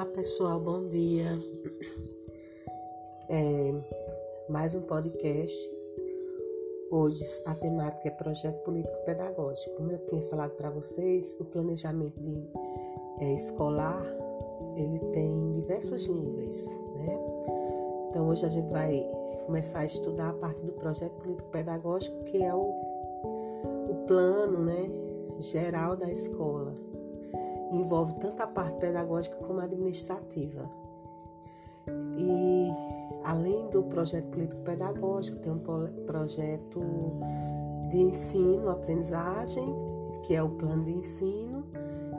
Olá pessoal, bom dia. É, mais um podcast. Hoje a temática é projeto político pedagógico. Como eu tinha falado para vocês, o planejamento de, é, escolar ele tem diversos níveis, né? Então hoje a gente vai começar a estudar a parte do projeto político pedagógico, que é o, o plano, né, geral da escola envolve tanto a parte pedagógica como a administrativa. E além do projeto político pedagógico, tem um projeto de ensino, aprendizagem, que é o plano de ensino,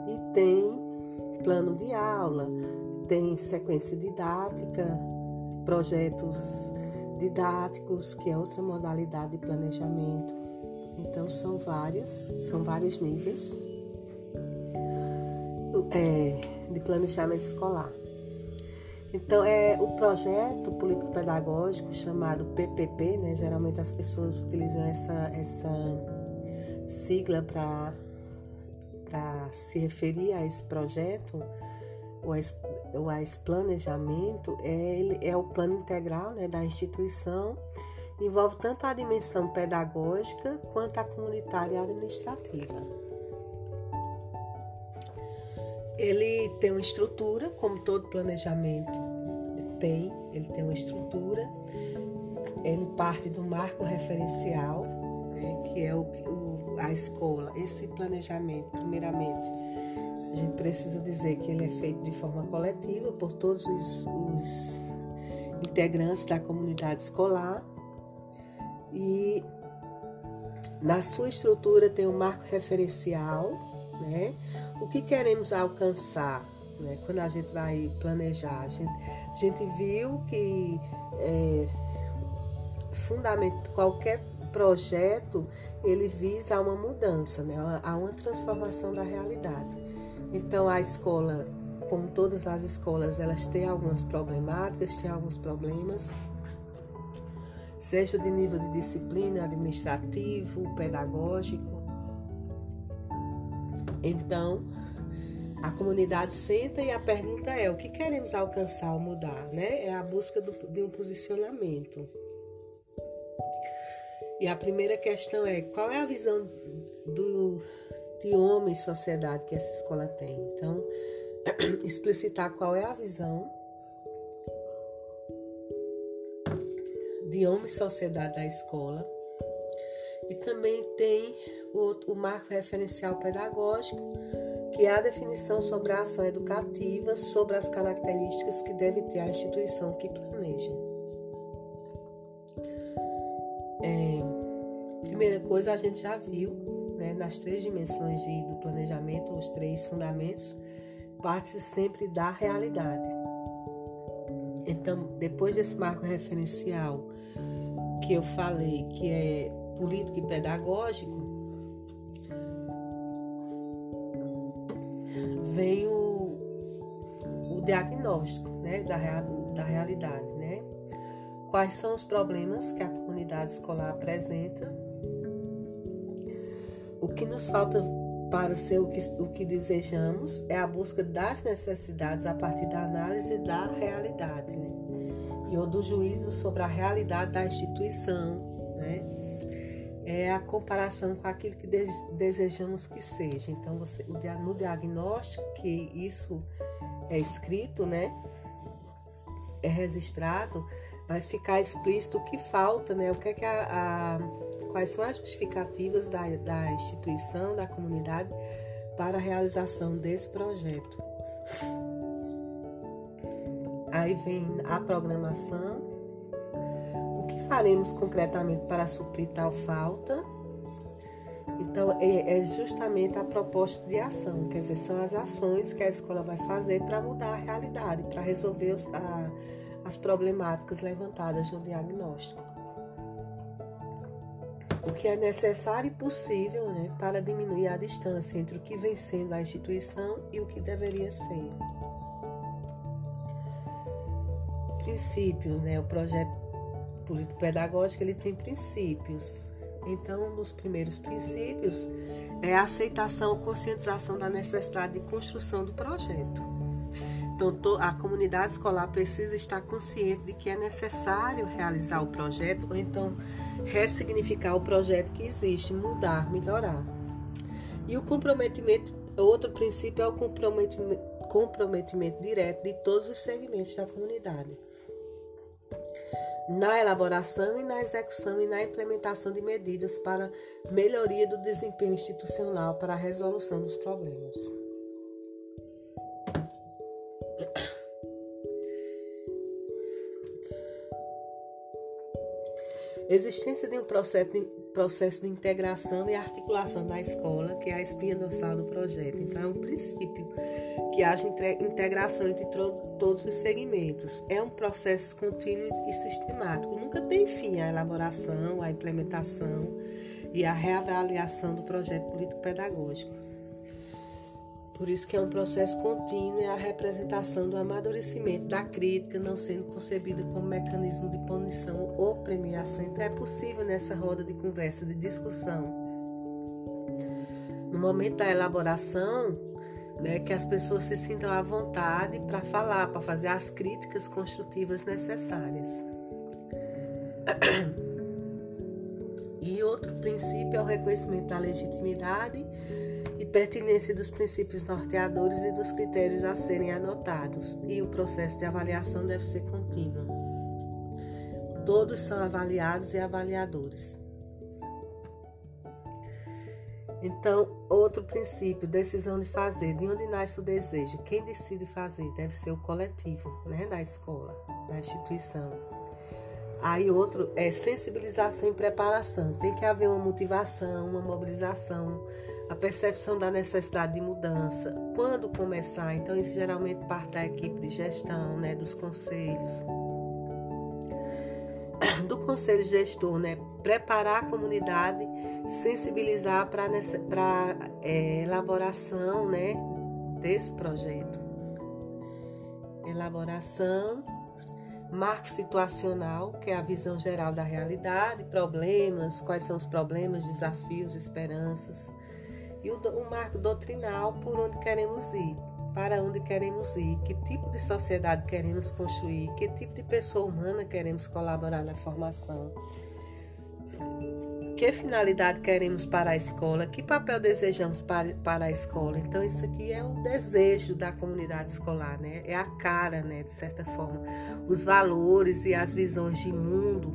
e tem plano de aula, tem sequência didática, projetos didáticos, que é outra modalidade de planejamento. Então são várias, são vários níveis é, de planejamento escolar. Então, é o projeto político-pedagógico chamado PPP, né? geralmente as pessoas utilizam essa, essa sigla para se referir a esse projeto, ou a, ou a esse planejamento, é, é o plano integral né, da instituição, envolve tanto a dimensão pedagógica quanto a comunitária e administrativa. Ele tem uma estrutura, como todo planejamento tem, ele tem uma estrutura, ele parte do marco referencial, né, que é o, o, a escola. Esse planejamento, primeiramente, a gente precisa dizer que ele é feito de forma coletiva por todos os, os integrantes da comunidade escolar e na sua estrutura tem um marco referencial, né? O que queremos alcançar? Né? Quando a gente vai planejar, a gente, a gente viu que é, fundamento, qualquer projeto ele visa uma mudança, né? a uma transformação da realidade. Então a escola, como todas as escolas, elas têm algumas problemáticas, têm alguns problemas, seja de nível de disciplina, administrativo, pedagógico. Então, a comunidade senta e a pergunta é: o que queremos alcançar ou mudar? Né? É a busca do, de um posicionamento. E a primeira questão é: qual é a visão do, de homem e sociedade que essa escola tem? Então, explicitar qual é a visão de homem e sociedade da escola. E também tem o, o marco referencial pedagógico que a definição sobre a ação educativa, sobre as características que deve ter a instituição que planeja. É, primeira coisa, a gente já viu né, nas três dimensões de, do planejamento, os três fundamentos, parte-se sempre da realidade. Então, depois desse marco referencial que eu falei, que é político e pedagógico, vem o, diagnóstico né, da, da realidade, né? Quais são os problemas que a comunidade escolar apresenta? O que nos falta para ser o que, o que desejamos é a busca das necessidades a partir da análise da realidade, né? E ou do juízo sobre a realidade da instituição? É a comparação com aquilo que desejamos que seja. Então, você, no diagnóstico, que isso é escrito, né? É registrado, vai ficar explícito o que falta, né? O que é que a, a quais são as justificativas da, da instituição, da comunidade para a realização desse projeto. Aí vem a programação, faremos concretamente para suprir tal falta? Então, é, é justamente a proposta de ação, quer dizer, são as ações que a escola vai fazer para mudar a realidade, para resolver os, a, as problemáticas levantadas no diagnóstico. O que é necessário e possível né, para diminuir a distância entre o que vem sendo a instituição e o que deveria ser. Princípio, né, o projeto político-pedagógico ele tem princípios. Então, dos primeiros princípios é a aceitação, conscientização da necessidade de construção do projeto. Então, a comunidade escolar precisa estar consciente de que é necessário realizar o projeto ou então ressignificar o projeto que existe, mudar, melhorar. E o comprometimento, outro princípio é o comprometimento, comprometimento direto de todos os segmentos da comunidade na elaboração e na execução e na implementação de medidas para melhoria do desempenho institucional para a resolução dos problemas. Existência de um processo de, processo de integração e articulação da escola, que é a espinha dorsal do projeto. Então, é um princípio que haja integração entre todos os segmentos. É um processo contínuo e sistemático. Nunca tem fim a elaboração, a implementação e a reavaliação do projeto político-pedagógico. Por isso que é um processo contínuo e a representação do amadurecimento da crítica não sendo concebida como mecanismo de punição ou premiação. Então é possível nessa roda de conversa, de discussão, no momento da elaboração, né, que as pessoas se sintam à vontade para falar, para fazer as críticas construtivas necessárias. E outro princípio é o reconhecimento da legitimidade pertinência dos princípios norteadores e dos critérios a serem anotados, e o processo de avaliação deve ser contínuo. Todos são avaliados e avaliadores. Então, outro princípio, decisão de fazer, de onde nasce o desejo? Quem decide fazer deve ser o coletivo, né, da escola, da instituição. Aí outro é sensibilização e preparação. Tem que haver uma motivação, uma mobilização, a percepção da necessidade de mudança. Quando começar? Então, isso geralmente parte da equipe de gestão, né, dos conselhos. Do conselho gestor, né, preparar a comunidade, sensibilizar para a é, elaboração né, desse projeto. Elaboração, marco situacional, que é a visão geral da realidade, problemas, quais são os problemas, desafios, esperanças e o, o marco doutrinal por onde queremos ir, para onde queremos ir, que tipo de sociedade queremos construir, que tipo de pessoa humana queremos colaborar na formação. Que finalidade queremos para a escola? Que papel desejamos para, para a escola? Então, isso aqui é o desejo da comunidade escolar, né? É a cara, né? De certa forma. Os valores e as visões de mundo,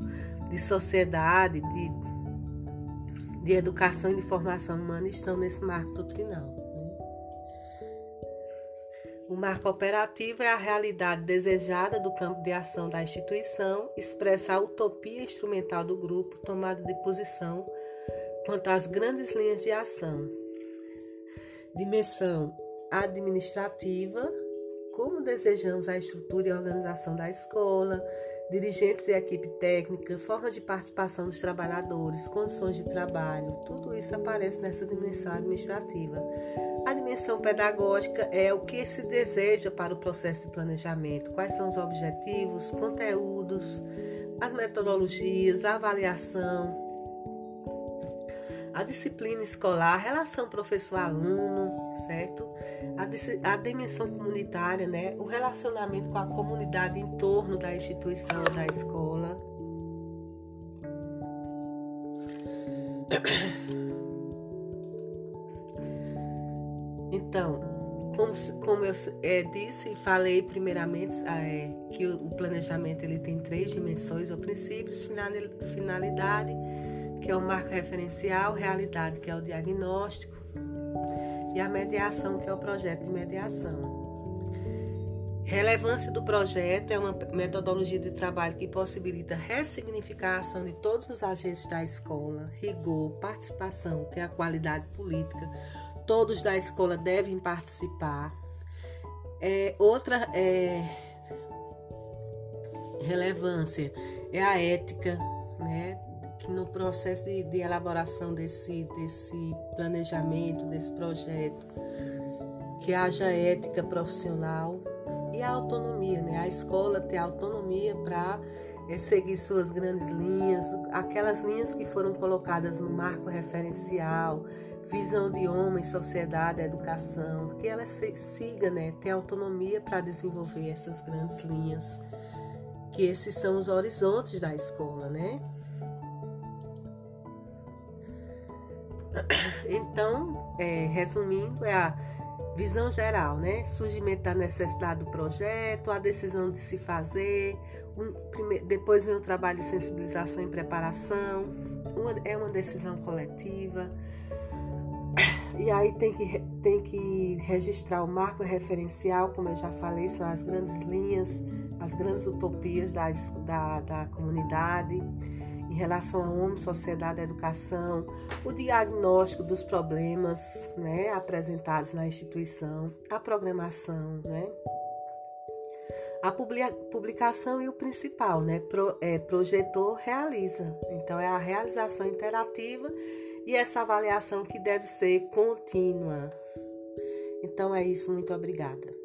de sociedade, de, de educação e de formação humana estão nesse marco doutrinal. Né? O marco operativo é a realidade desejada do campo de ação da instituição, expressa a utopia instrumental do grupo, tomada de posição quanto às grandes linhas de ação. Dimensão administrativa, como desejamos a estrutura e organização da escola, dirigentes e equipe técnica, forma de participação dos trabalhadores, condições de trabalho, tudo isso aparece nessa dimensão administrativa. A dimensão pedagógica é o que se deseja para o processo de planejamento, quais são os objetivos, conteúdos, as metodologias, a avaliação, a disciplina escolar, a relação professor-aluno, certo? A, a, dimensão comunitária, né? O relacionamento com a comunidade em torno da instituição, da escola. Então, como, como eu é, disse e falei primeiramente, é, que o, o planejamento ele tem três dimensões, ou princípios, finalidade que é o marco referencial, realidade, que é o diagnóstico, e a mediação, que é o projeto de mediação. Relevância do projeto é uma metodologia de trabalho que possibilita ressignificar a ação de todos os agentes da escola, rigor, participação, que é a qualidade política. Todos da escola devem participar. É, outra é, relevância é a ética, né? Que no processo de, de elaboração desse, desse planejamento, desse projeto, que haja ética profissional e a autonomia, né? A escola ter autonomia para é seguir suas grandes linhas, aquelas linhas que foram colocadas no marco referencial, visão de homem, sociedade, educação, que ela siga, né, tenha autonomia para desenvolver essas grandes linhas, que esses são os horizontes da escola, né? Então, é, resumindo, é a visão geral, né? Surgimento da necessidade do projeto, a decisão de se fazer, um, primeiro, depois vem o trabalho de sensibilização e preparação, uma, é uma decisão coletiva. E aí tem que, tem que registrar o marco referencial, como eu já falei, são as grandes linhas, as grandes utopias da, da, da comunidade relação a homem, sociedade, educação, o diagnóstico dos problemas né, apresentados na instituição, a programação, né, a publicação e o principal, né, pro, é, projetor realiza. Então é a realização interativa e essa avaliação que deve ser contínua. Então é isso, muito obrigada.